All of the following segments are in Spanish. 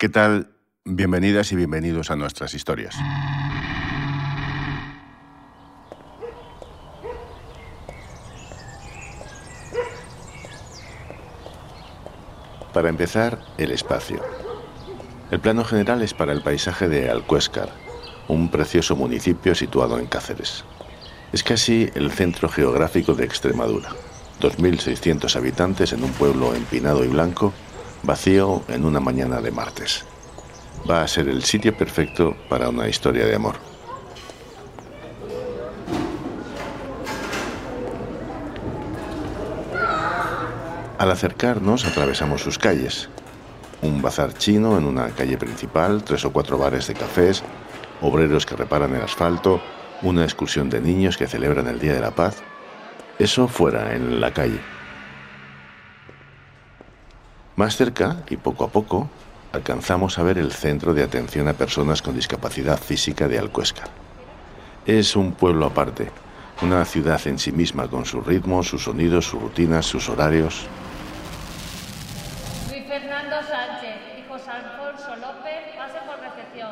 ¿Qué tal? Bienvenidas y bienvenidos a nuestras historias. Para empezar, el espacio. El plano general es para el paisaje de Alcuéscar, un precioso municipio situado en Cáceres. Es casi el centro geográfico de Extremadura. 2.600 habitantes en un pueblo empinado y blanco, vacío en una mañana de martes. Va a ser el sitio perfecto para una historia de amor. Al acercarnos atravesamos sus calles. Un bazar chino en una calle principal, tres o cuatro bares de cafés, obreros que reparan el asfalto, una excursión de niños que celebran el Día de la Paz. Eso fuera, en la calle. Más cerca, y poco a poco, alcanzamos a ver el Centro de Atención a Personas con Discapacidad Física de Alcuéscar. Es un pueblo aparte, una ciudad en sí misma con sus ritmos, sus sonidos, sus rutinas, sus horarios. Luis Fernando Sánchez y José Alfonso López, pase por recepción.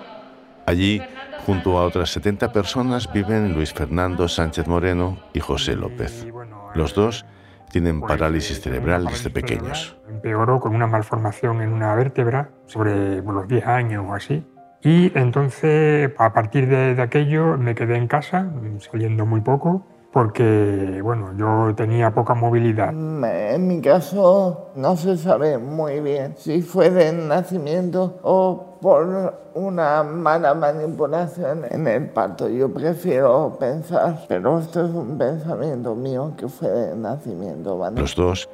Allí, junto a otras 70 personas, viven Luis Fernando Sánchez Moreno y José López. Los dos tienen parálisis cerebral desde pequeños. Empeoró con una malformación en una vértebra sobre los 10 años o así. Y entonces, a partir de, de aquello, me quedé en casa, saliendo muy poco, porque bueno, yo tenía poca movilidad. En mi caso no se sabe muy bien si fue de nacimiento o por una mala manipulación en el parto. Yo prefiero pensar, pero esto es un pensamiento mío que fue de nacimiento. ¿vale? Los dos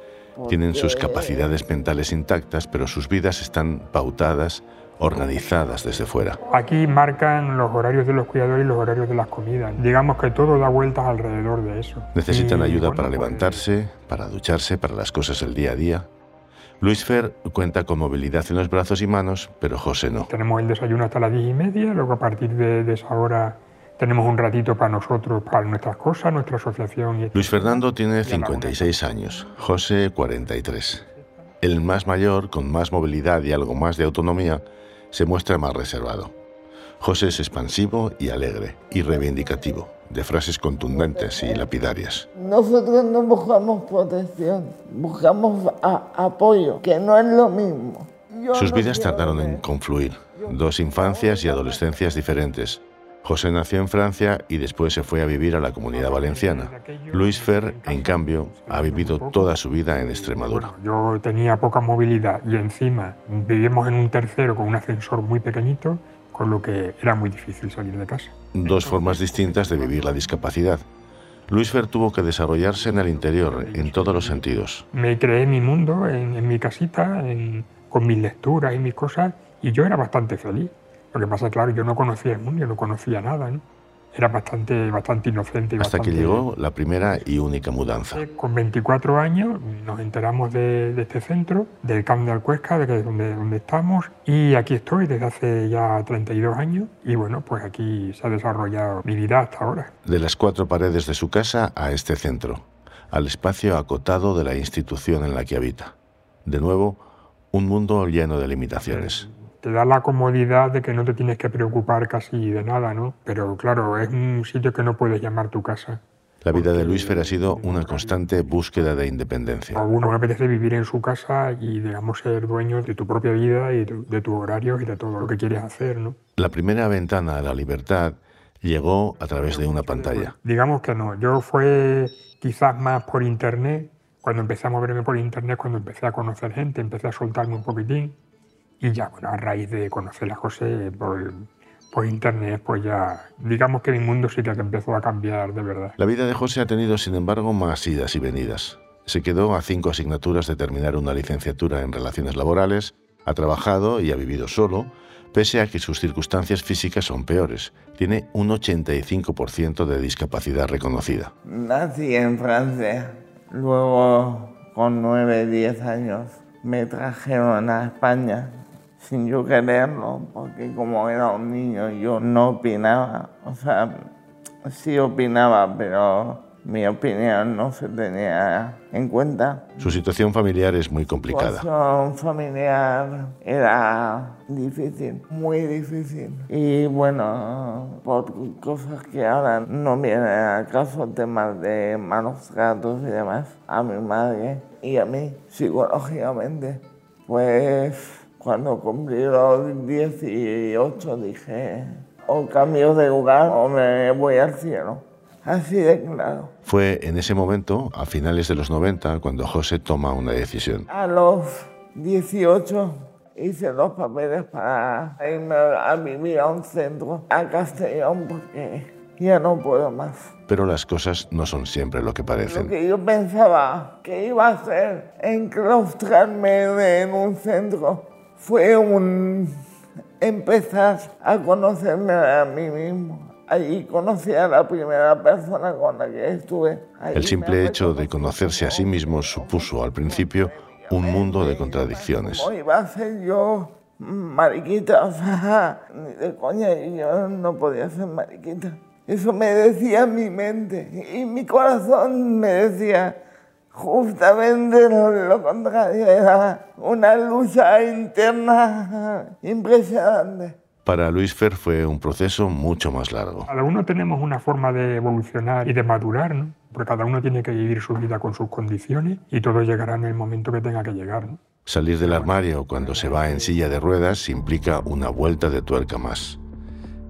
tienen sus capacidades mentales intactas, pero sus vidas están pautadas organizadas desde fuera. Aquí marcan los horarios de los cuidadores y los horarios de las comidas. Digamos que todo da vueltas alrededor de eso. Necesitan Y, ayuda bueno, para levantarse, para ducharse, para las cosas del día a día. Luis Fer cuenta con movilidad en los brazos y manos, pero José no. Tenemos el desayuno hasta las diez y media, luego a partir de, de esa hora tenemos un ratito para nosotros, para nuestras cosas, nuestra asociación. Y Luis Fernando tiene 56 años, José 43. El más mayor, con más movilidad y algo más de autonomía, se muestra más reservado. José es expansivo y alegre, y reivindicativo, de frases contundentes y lapidarias. Nosotros no buscamos protección, buscamos a- apoyo, que no es lo mismo. Yo Sus no vidas tardaron en ver- confluir, dos infancias y adolescencias diferentes. José nació en Francia y después se fue a vivir a la comunidad valenciana. Luis Fer, en cambio, ha vivido toda su vida en Extremadura. Yo tenía poca movilidad y encima vivimos en un tercero con un ascensor muy pequeñito, con lo que era muy difícil salir de casa. Dos formas distintas de vivir la discapacidad. Luis Fer tuvo que desarrollarse en el interior, en todos los sentidos. Me creé mi mundo en, en mi casita, en- con mis lecturas y mis cosas, y yo era bastante feliz. Lo que pasa, claro, yo no conocía el mundo, yo no conocía nada, ¿no? Era bastante, bastante inocente. y Hasta que bastante- llegó la primera y única mudanza. Con 24 años nos enteramos de, de este centro, del Camp de Alcuesca, de que es donde, donde estamos, y aquí estoy desde hace ya 32 años, y bueno, pues aquí se ha desarrollado mi vida hasta ahora. De las cuatro paredes de su casa a este centro, al espacio acotado de la institución en la que habita. De nuevo, un mundo lleno de limitaciones. Te da la comodidad de que no te tienes que preocupar casi de nada, ¿no? Pero claro, es un sitio que no puedes llamar tu casa. La vida de Luis Fer ha sido una constante búsqueda de independencia. A uno le apetece vivir en su casa y, digamos, ser dueño de tu propia vida y de, de tus horarios y de todo lo que quieres hacer, ¿no? La primera ventana a la libertad llegó a través de una pantalla. Digamos que no. Yo fue quizás más por internet. Cuando empecé a moverme por internet, cuando empecé a conocer gente, empecé a soltarme un poquitín. Y ya, bueno, a raíz de conocer a José por, por internet, pues ya, digamos que mi mundo sí que empezó a cambiar de verdad. La vida de José ha tenido, sin embargo, más idas y venidas. Se quedó a cinco asignaturas de terminar una licenciatura en relaciones laborales, ha trabajado y ha vivido solo, pese a que sus circunstancias físicas son peores. Tiene un 85% de discapacidad reconocida. Nací en Francia, luego con 9, 10 años me trajeron a España sin yo quererlo, porque como era un niño yo no opinaba, o sea, sí opinaba, pero mi opinión no se tenía en cuenta. Su situación familiar es muy complicada. Situación familiar era difícil, muy difícil. Y bueno, por cosas que ahora no vienen al caso, temas de malos tratos y demás, a mi madre y a mí psicológicamente, pues cuando cumplí los 18 dije, o cambio de lugar o me voy al cielo. Así de claro. Fue en ese momento, a finales de los 90, cuando José toma una decisión. A los 18 hice los papeles para irme a vivir a un centro, a Castellón, porque ya no puedo más. Pero las cosas no son siempre lo que parecen. Lo que yo pensaba que iba a hacer, enclaustrarme en un centro, fue un empezar a conocerme a mí mismo, Allí conocí a la primera persona con la que estuve. el simple hecho de conocerse a sí mismo supuso al principio un mundo de contradicciones. ¿Cómo iba a ser yo mariquita? O sea, ni de coña, yo no podía ser mariquita. Eso me decía mi mente y mi corazón me decía justamente lo, lo contrario. Era una lucha interna impresionante. Para Luis Fer fue un proceso mucho más largo. Cada uno tenemos una forma de evolucionar y de madurar, ¿no? porque cada uno tiene que vivir su vida con sus condiciones y todo llegará en el momento que tenga que llegar. ¿no? Salir del armario cuando se va en silla de ruedas implica una vuelta de tuerca más.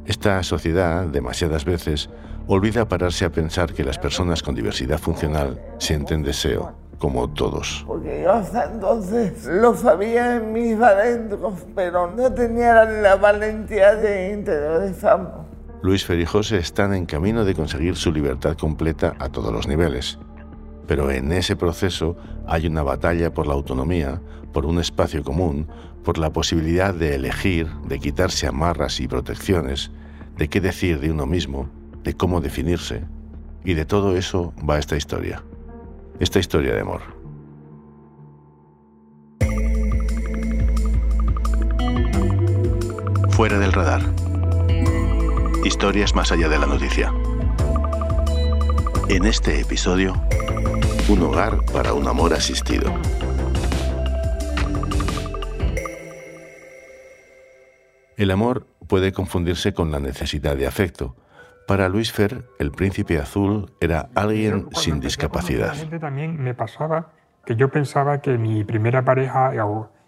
Esta sociedad, demasiadas veces, olvida pararse a pensar que las personas con diversidad funcional sienten deseo, como todos. Porque yo hasta entonces lo sabía en mis adentros, pero no tenía la valentía de interiorizarlo. Luis Ferijose están en camino de conseguir su libertad completa a todos los niveles. Pero en ese proceso hay una batalla por la autonomía, por un espacio común, por la posibilidad de elegir, de quitarse amarras y protecciones, de qué decir de uno mismo, de cómo definirse. Y de todo eso va esta historia esta historia de amor. Fuera del radar. Historias más allá de la noticia. En este episodio, un hogar para un amor asistido. El amor puede confundirse con la necesidad de afecto, para Luis Fer, el príncipe azul era alguien sin discapacidad. También me pasaba que yo pensaba que mi primera pareja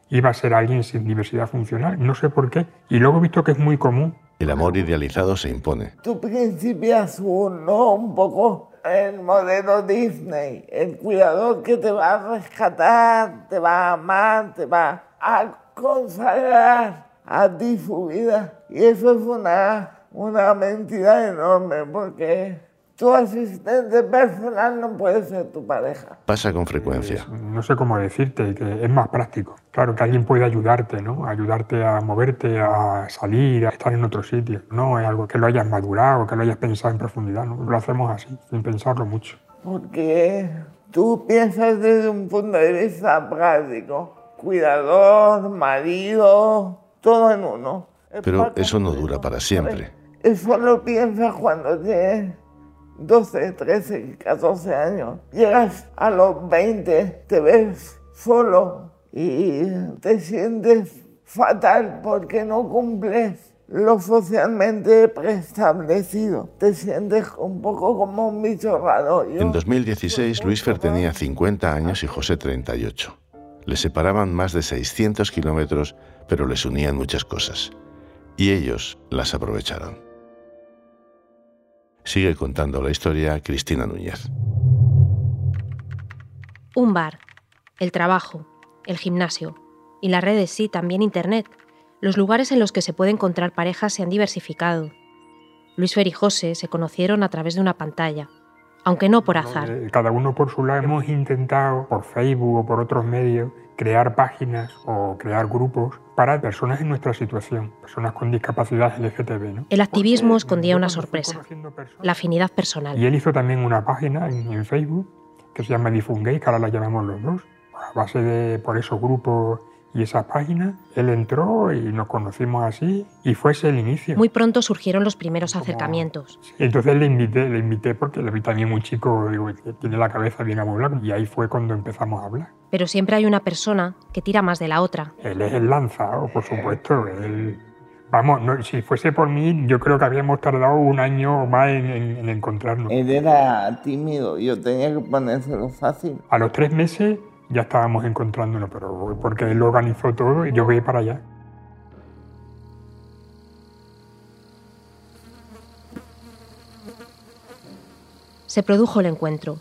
iba a ser alguien sin diversidad funcional, no sé por qué, y luego he visto que es muy común. El amor idealizado se impone. Tu príncipe azul, ¿no? Un poco el modelo Disney, el cuidador que te va a rescatar, te va a amar, te va a consagrar a ti su vida. Y eso es una una mentira enorme porque tu asistente personal no puede ser tu pareja. Pasa con frecuencia. no sé cómo decirte, que es más práctico. Claro, que alguien puede ayudarte, ¿no? Ayudarte a moverte, a salir, a estar en otro sitio. No es algo que lo hayas madurado, que lo hayas pensado en profundidad, ¿no? Lo hacemos así, sin pensarlo mucho. Porque tú piensas desde un punto de vista práctico. Cuidador, marido, todo en uno. Pero eso no dura para siempre. Eso lo piensas cuando tienes 12, 13, 14 años. Llegas a los 20, te ves solo y te sientes fatal porque no cumples lo socialmente preestablecido. Te sientes un poco como un bicho raro. en 2016, Luis Fer tenía 50 años y José 38. Le separaban más de 600 kilómetros, pero les unían muchas cosas y ellos las aprovecharon. Sigue contando la historia Cristina Núñez. Un bar, el trabajo, el gimnasio y las redes, sí, también Internet. Los lugares en los que se puede encontrar parejas se han diversificado. Luis Fer y José se conocieron a través de una pantalla, aunque no por azar. Eh, cada uno por su lado hemos intentado, por Facebook o por otros medios, crear páginas o crear grupos para personas en nuestra situación, personas con discapacidad LGTB. El activismo escondía una sorpresa, la afinidad personal. Y él hizo también una página en, Facebook que se llama Difungay, que ahora la llamamos los dos, a base de por esos grupos y esa página. Él entró y nos conocimos así y fue ese el inicio. Muy pronto surgieron los primeros acercamientos. Entonces le invité, le invité porque le vi también muy chico, digo, que tiene la cabeza bien amueblada y ahí fue cuando empezamos a hablar. Pero siempre hay una persona que tira más de la otra. Él es el lanzado, por supuesto. Él, vamos, no, si fuese por mí, yo creo que habíamos tardado un año o más en, en- en encontrarnos. Él era tímido, yo tenía que ponérselo fácil. A los tres meses ya estábamos encontrándonos, pero porque él lo organizó todo y yo voy para allá. Se produjo el encuentro.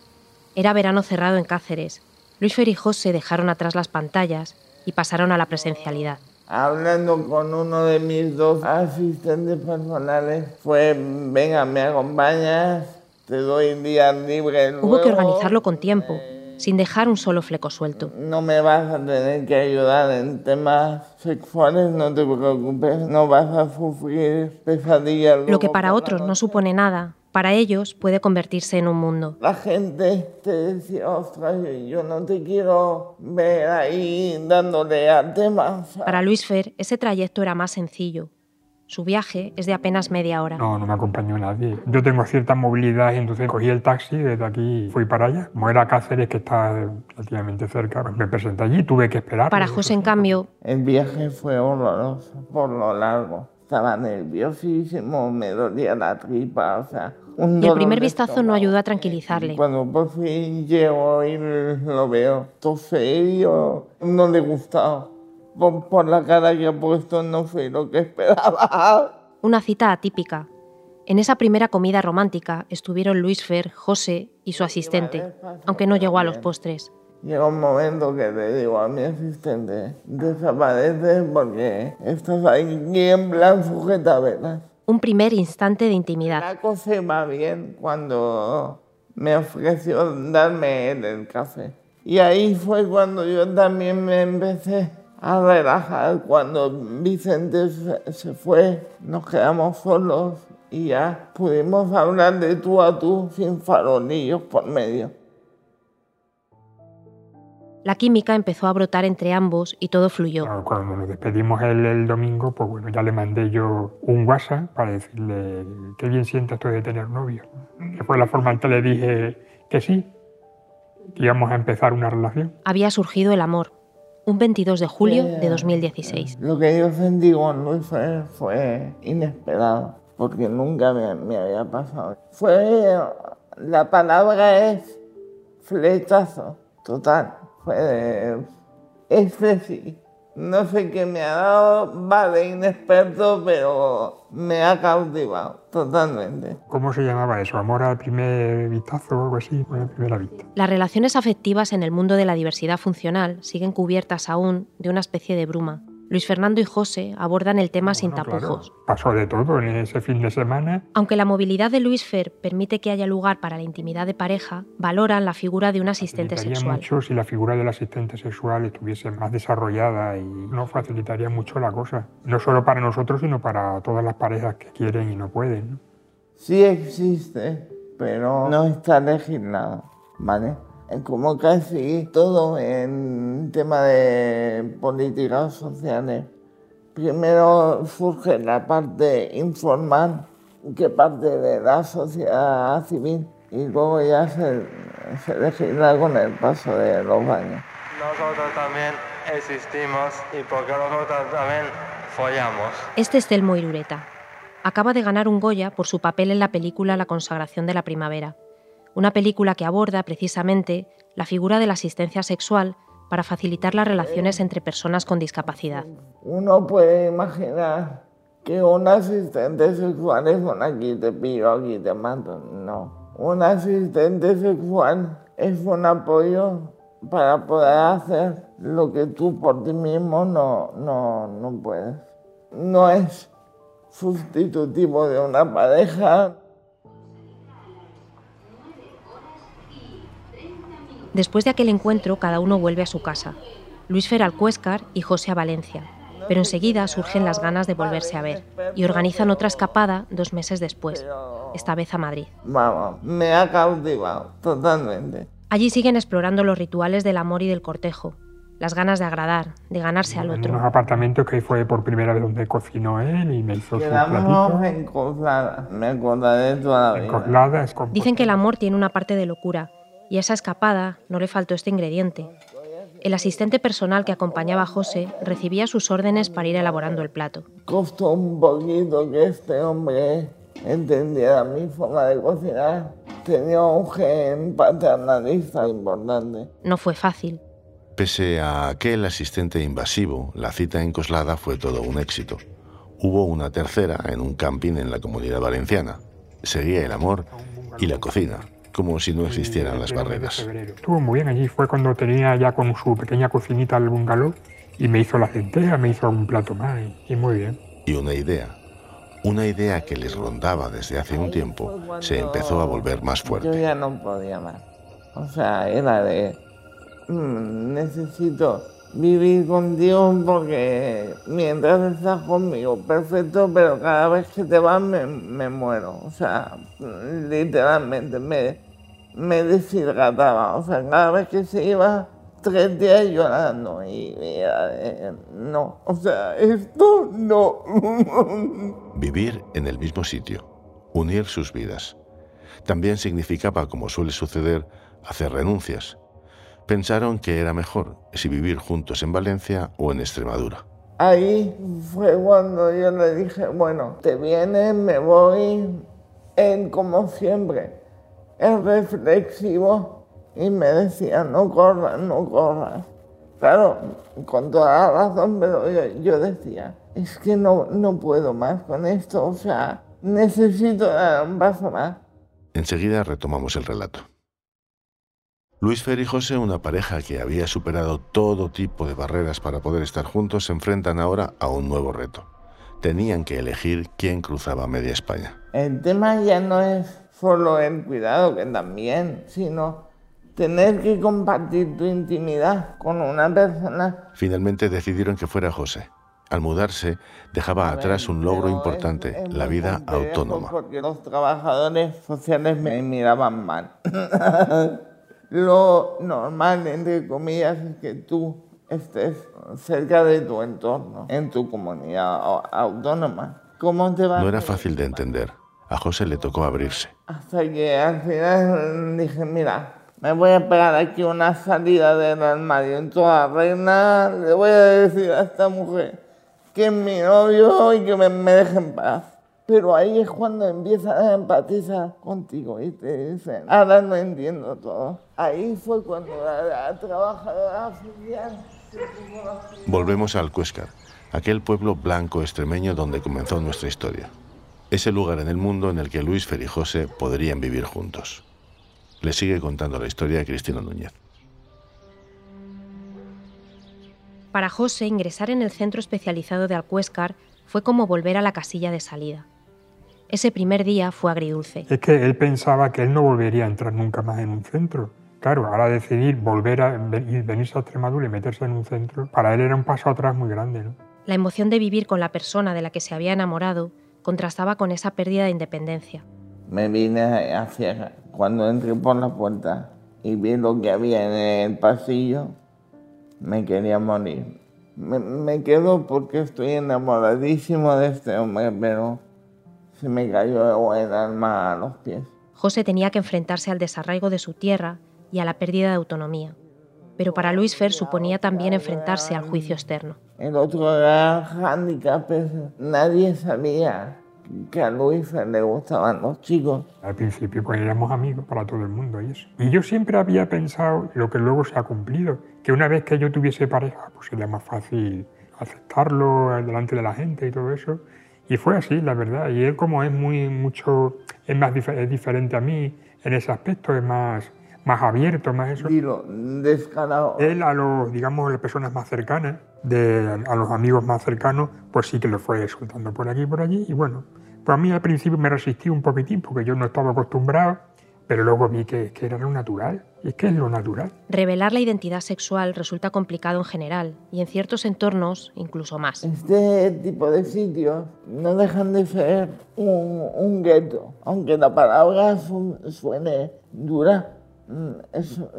Era verano cerrado en Cáceres. Luis Fer y José dejaron atrás las pantallas y pasaron a la presencialidad. Hablando con uno de mis dos asistentes personales, fue, venga, me acompañas, te doy días libres. Hubo que organizarlo con tiempo, sin dejar un solo fleco suelto. No me vas a tener que ayudar en temas sexuales, no te preocupes, no vas a sufrir pesadillas. Lo que para otros no supone nada, para ellos puede convertirse en un mundo. La gente te decía, ostras, yo no te quiero ver ahí dándole a temas. Para Luis Fer, ese trayecto era más sencillo. Su viaje es de apenas media hora. No, no me acompañó nadie. Yo tengo cierta movilidad y entonces cogí el taxi desde aquí y fui para allá. Como era Cáceres, que está relativamente cerca, pues me presenté allí, tuve que esperar. Para José, en cambio, El viaje fue horroroso por lo largo. Estaba nerviosísimo, me dolía la tripa, o sea... un y el primer vistazo no ayudó a tranquilizarle. Cuando por fin llego y lo veo todo serio, no le gustaba. Por, por la cara que ha puesto no fue lo que esperaba. Una cita atípica. En esa primera comida romántica estuvieron Luis Fer, José y su asistente, aunque no llegó a los postres. Llega un momento que le digo a mi asistente, desaparece porque estás aquí en plan sujetavelas. Un primer instante de intimidad. La cosa iba bien cuando me ofreció darme el café. Y ahí fue cuando yo también me empecé a relajar. Cuando Vicente se- fue, nos quedamos solos y ya pudimos hablar de tú a tú sin farolillos por medio. La química empezó a brotar entre ambos y todo fluyó. Cuando nos despedimos el, el domingo, pues bueno, ya le mandé yo un WhatsApp para decirle qué bien siento esto de tener novio. Que fue la forma en que le dije que sí, que íbamos a empezar una relación. Había surgido el amor. Un 22 de julio de 2016. Lo que yo sentí con Luis fue, fue inesperado, porque nunca me, me había pasado. Fue, la palabra es flechazo, total. Fue de, este sí. No sé qué me ha dado, vale, inexperto, pero me ha cautivado totalmente. ¿Cómo se llamaba eso? ¿Amor al primer vistazo o algo así? La primera vista. Las relaciones afectivas en el mundo de la diversidad funcional siguen cubiertas aún de una especie de bruma. Luis Fernando y José abordan el tema sin claro, tapujos. pasó de todo en ese fin de semana. Aunque la movilidad de Luis Fer permite que haya lugar para la intimidad de pareja, valoran la figura de un asistente sexual. mucho si la figura del asistente sexual estuviese más desarrollada y no facilitaría mucho la cosa. No solo para nosotros, sino para todas las parejas que quieren y no pueden. ¿no? Sí existe, pero no está legislado, ¿vale? Como casi todo en tema de políticas sociales. Primero surge la parte informal, que parte de la sociedad civil, y luego ya se, se legisla con el paso de los años. Nosotros también existimos y porque nosotros también follamos. Este es Telmo Irureta. Acaba de ganar un Goya por su papel en la película La consagración de la primavera, una película que aborda precisamente la figura de la asistencia sexual para facilitar las relaciones entre personas con discapacidad. Uno puede imaginar que un asistente sexual es un aquí te pillo, aquí te mato. No. Un asistente sexual es un apoyo para poder hacer lo que tú por ti mismo no, no, no puedes. No es sustitutivo de una pareja. Después de aquel encuentro, cada uno vuelve a su casa. Luis Fer al Cuéscar y José a Valencia. Pero enseguida surgen las ganas de volverse a ver y organizan otra escapada dos meses después, esta vez a Madrid. Vamos, me ha cautivado totalmente. Allí siguen explorando los rituales del amor y del cortejo. las ganas de agradar, de ganarse al En otro. unos apartamentos que fue por primera vez donde cocinó él y me hizo Quedamos en Coslada. Me acordaré toda la En vida. Coslada, es con- Dicen que el amor tiene una parte de locura, y a esa escapada no le faltó este ingrediente. El asistente personal que acompañaba a José recibía sus órdenes para ir elaborando el plato. Costó un poquito que este hombre entendiera mi forma de cocinar. Tenía un gen paternalista importante. No fue fácil. Pese a aquel asistente invasivo, la cita en Coslada fue todo un éxito. Hubo una tercera en un camping en la comunidad valenciana. Seguía el amor y la cocina, como si no existieran las 1 de barreras. Estuvo muy bien allí, fue cuando tenía ya con su pequeña cocinita el bungalow y me hizo la lenteja, me hizo un plato más y, y muy bien. Y una idea, una idea que les rondaba desde hace un tiempo, se empezó a volver más Yo fuerte. ya no podía más. O sea, era de... "Mm, necesito vivir contigo porque mientras estás conmigo, perfecto, pero cada vez que te vas me, me muero. O sea, literalmente me, me deshidrataba. O sea, cada vez que se iba, tres días llorando. Y era de, no, o sea, esto no. Vivir en el mismo sitio, unir sus vidas. También significaba, como suele suceder, hacer renuncias. Pensaron que era mejor si vivir juntos en Valencia o en Extremadura. Ahí fue cuando yo le dije, bueno, te vienes, me voy. Él, como siempre, es reflexivo y me decía, no corras, no corras. Claro, con toda la razón, pero yo, yo decía, es que no, no puedo más con esto, o sea, necesito dar un paso más. Enseguida retomamos el relato. Luis Fer y José, una pareja que había superado todo tipo de barreras para poder estar juntos, se enfrentan ahora a un nuevo reto. Tenían que elegir quién cruzaba media España. El tema ya no es solo el cuidado, que también, sino tener que compartir tu intimidad con una persona. Finalmente decidieron que fuera José. Al mudarse, dejaba atrás un logro es- importante, es la vida autónoma. Porque los trabajadores sociales me miraban mal. Lo normal, entre comillas, es que tú estés cerca de tu entorno, en tu comunidad au- autónoma. ¿Cómo te vas No era fácil de entender. A José le tocó abrirse. Hasta que al final dije, mira, me voy a pegar aquí una salida del armario en toda regla, le voy a decir a esta mujer que es mi novio y que me, me deje en paz. Pero ahí es cuando empiezan a empatizar contigo y te dicen, ahora no entiendo todo. Ahí fue cuando la, la trabajadora social Volvemos a Alcuéscar, aquel pueblo blanco extremeño donde comenzó nuestra historia. Ese lugar en el mundo en el que Luis Fer y José podrían vivir juntos. Le sigue contando la historia a Cristina Núñez. Para José, ingresar en el centro especializado de Alcuéscar fue como volver a la casilla de salida. Ese primer día fue agridulce. Es que él pensaba que él no volvería a entrar nunca más en un centro. Claro, ahora decidir volver a venirse a Extremadura y meterse en un centro, para él era un paso atrás muy grande. ¿no? La emoción de vivir con la persona de la que se había enamorado contrastaba con esa pérdida de independencia. Me vine a ciegas. Cuando entré por la puerta y vi lo que había en el pasillo, me quería morir. Me, me quedo porque estoy enamoradísimo de este hombre, pero se me cayó el alma a los pies. José tenía que enfrentarse al desarraigo de su tierra y a la pérdida de autonomía. Pero para Luis Fer suponía también enfrentarse al juicio externo. El otro es nadie sabía que a Luis le gustaban los chicos. Al principio pues éramos amigos para todo el mundo y eso. Y yo siempre había pensado lo que luego se ha cumplido, que una vez que yo tuviese pareja, pues sería más fácil aceptarlo delante de la gente y todo eso. Y fue así, la verdad. Y él como es muy mucho, es más dif- es diferente a mí en ese aspecto, es más, más abierto, más eso. Dilo, descarado. Él a los, digamos, las personas más cercanas, de, a los amigos más cercanos, pues sí que lo fue soltando por aquí y por allí. Y bueno, pues a mí al principio me resistí un poquitín porque yo no estaba acostumbrado, pero luego vi que, que era lo natural. Y es que es lo natural. Revelar la identidad sexual resulta complicado en general y en ciertos entornos incluso más. Este tipo de sitios no dejan de ser un, un gueto, aunque la palabra su- suene dura,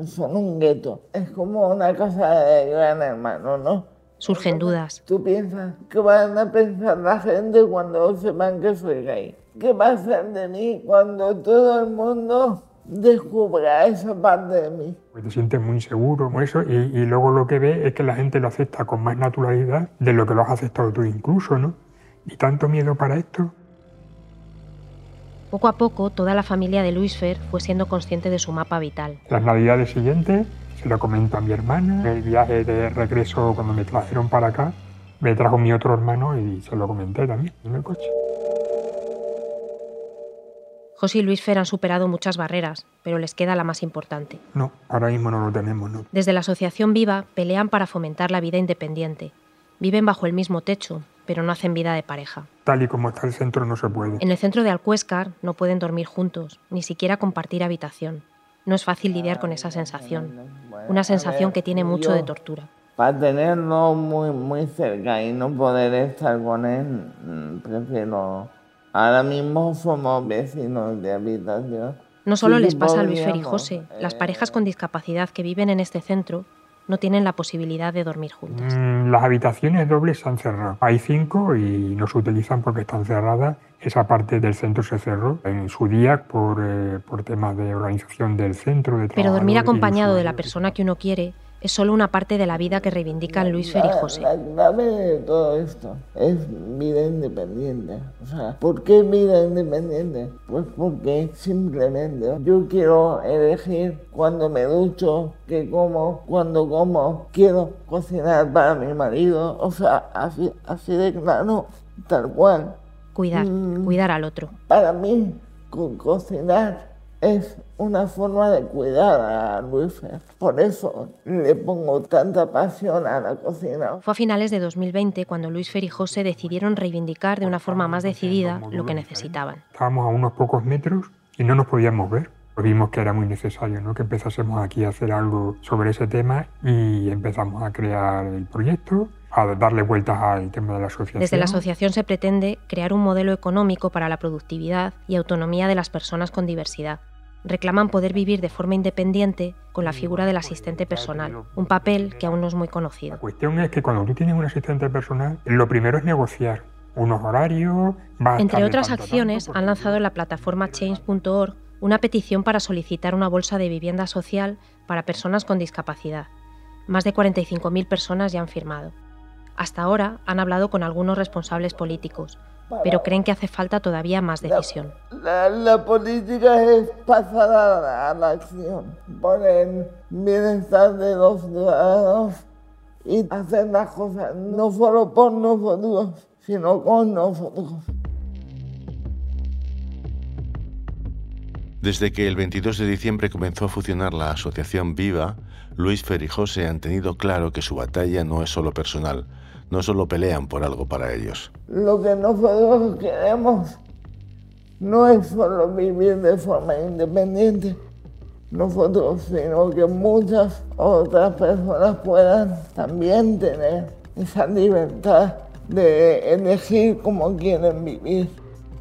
son un gueto. Es como una casa de gran hermano, ¿no? Surgen dudas. Tú piensas, ¿qué van a pensar la gente cuando sepan que soy gay? ¿Qué va a hacer de mí cuando todo el mundo descubra esa parte de mí? Pues te sientes muy inseguro con eso y, y luego lo que ves es que la gente lo acepta con más naturalidad de lo que lo has aceptado tú incluso, ¿no? ¿Y tanto miedo para esto? Poco a poco, toda la familia de Luis Fer fue siendo consciente de su mapa vital. Las navidades siguientes se lo comento a mi hermana. El viaje de regreso, cuando me trajeron para acá, me trajo mi otro hermano y se lo comenté también en el coche. José y Luis Fer han superado muchas barreras, pero les queda la más importante. No, ahora mismo no lo tenemos, no. Desde la Asociación Viva pelean para fomentar la vida independiente. Viven bajo el mismo techo, pero no hacen vida de pareja. Tal y como está el centro no se puede. En el centro de Alcuéscar no pueden dormir juntos, ni siquiera compartir habitación. No es fácil lidiar con esa sensación, una sensación que tiene mucho de tortura. Para tenerlo muy, muy cerca y no poder estar con él, mm, prefiero... Ahora mismo somos vecinos de habitación. No solo Sí, les pasa a Luis Fer y podríamos, José, las eh, parejas con discapacidad que viven en este centro no tienen la posibilidad de dormir juntas. Mm, Las habitaciones dobles se han cerrado. Hay cinco y no se utilizan porque están cerradas. Esa parte del centro se cerró en su día por, eh, por temas de organización del centro. De Pero dormir acompañado de la persona que uno quiere es solo una parte de la vida que reivindican Luis Fer y José. La clave de todo esto es vida independiente. O sea, ¿por qué vida independiente? Pues porque simplemente yo quiero elegir cuando me ducho, qué como, cuando como, quiero cocinar para mi marido. O sea, así, así de claro, tal cual. Cuidar, Mm. cuidar al otro. Para mí, co- cocinar es una forma de cuidar a Luis. Por eso le pongo tanta pasión a la cocina. Fue a finales de 2020 cuando Luis Fer y José decidieron reivindicar de una forma más decidida lo que necesitaban. Estábamos a unos pocos metros y no nos podíamos ver. Vimos que era muy necesario ¿no? que empezásemos aquí a hacer algo sobre ese tema y empezamos a crear el proyecto, a darle vueltas al tema de la asociación. Desde la asociación se pretende crear un modelo económico para la productividad y autonomía de las personas con diversidad. Reclaman poder vivir de forma independiente con la figura del asistente personal, un papel que aún no es muy La conocido. cuestión es que cuando tú tienes un asistente personal, lo primero es negociar unos horarios. Entre otras acciones, tanto, han lanzado en la plataforma change.org una petición para solicitar una bolsa de vivienda social para personas con discapacidad. Más de 45.000 personas ya han firmado. Hasta ahora han hablado con algunos responsables políticos, pero creen que hace falta todavía más decisión. La, la política es pasar a la, a la acción, poner bienestar de los ciudadanos y hacer las cosas no solo por nosotros, sino con nosotros. Desde que el 22 de diciembre comenzó a funcionar la asociación Viva, Luis Fer y José han tenido claro que su batalla no es solo personal, no solo pelean por algo para ellos. Lo que nosotros queremos no es solo vivir de forma independiente nosotros, sino que muchas otras personas puedan también tener esa libertad de elegir cómo quieren vivir.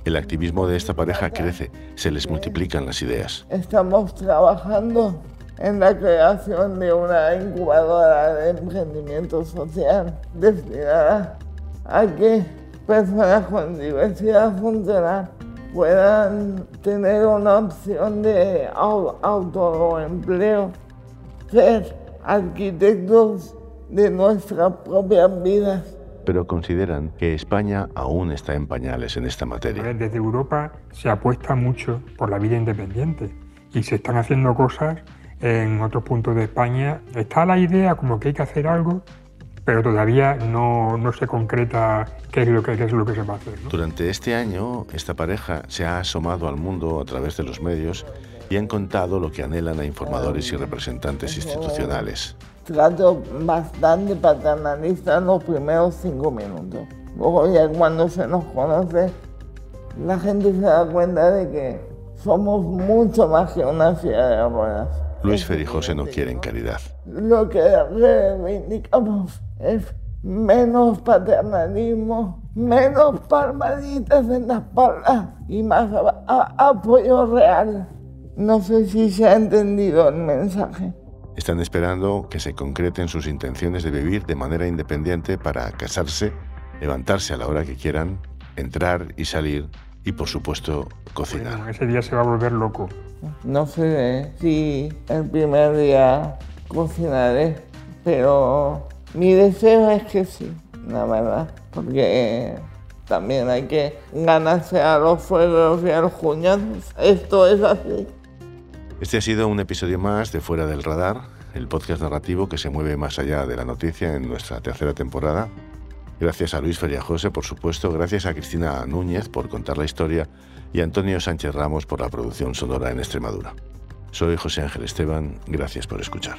El activismo de esta pareja crece, se les multiplican las ideas. Estamos trabajando en la creación de una incubadora de emprendimiento social destinada a que personas con diversidad funcional puedan tener una opción de au- autoempleo, ser arquitectos de nuestras propias vidas. Pero consideran que España aún está en pañales en esta materia. Desde Europa se apuesta mucho por la vida independiente y se están haciendo cosas en otros puntos de España. Está la idea como que hay que hacer algo, pero todavía no, no se concreta qué es lo que, qué es lo que se va a hacer. ¿no? Durante este año, esta pareja se ha asomado al mundo a través de los medios y han contado lo que anhelan a informadores y representantes institucionales. trato bastante paternalista en los primeros cinco minutos. Luego ya cuando se nos conoce, la gente se da cuenta de que somos mucho más que una silla de ruedas. Luis Fer y José no quieren caridad. Lo que reivindicamos es menos paternalismo, menos palmaditas en la espalda y más a- a- apoyo real No sé si se ha entendido el mensaje. Están esperando que se concreten sus intenciones de vivir de manera independiente para casarse, levantarse a la hora que quieran, entrar y salir y por supuesto cocinar. Bueno, ese día se va a volver loco. No sé si el primer día cocinaré, pero mi deseo es que sí, la verdad, porque también hay que ganarse a los fuegos y a los cuñados. Esto es así. Este ha sido un episodio más de Fuera del Radar, el podcast narrativo que se mueve más allá de la noticia en nuestra tercera temporada. Gracias a Luis Feriajose, por supuesto, gracias a Cristina Núñez por contar la historia y a Antonio Sánchez Ramos por la producción sonora en Extremadura. Soy José Ángel Esteban, gracias por escuchar.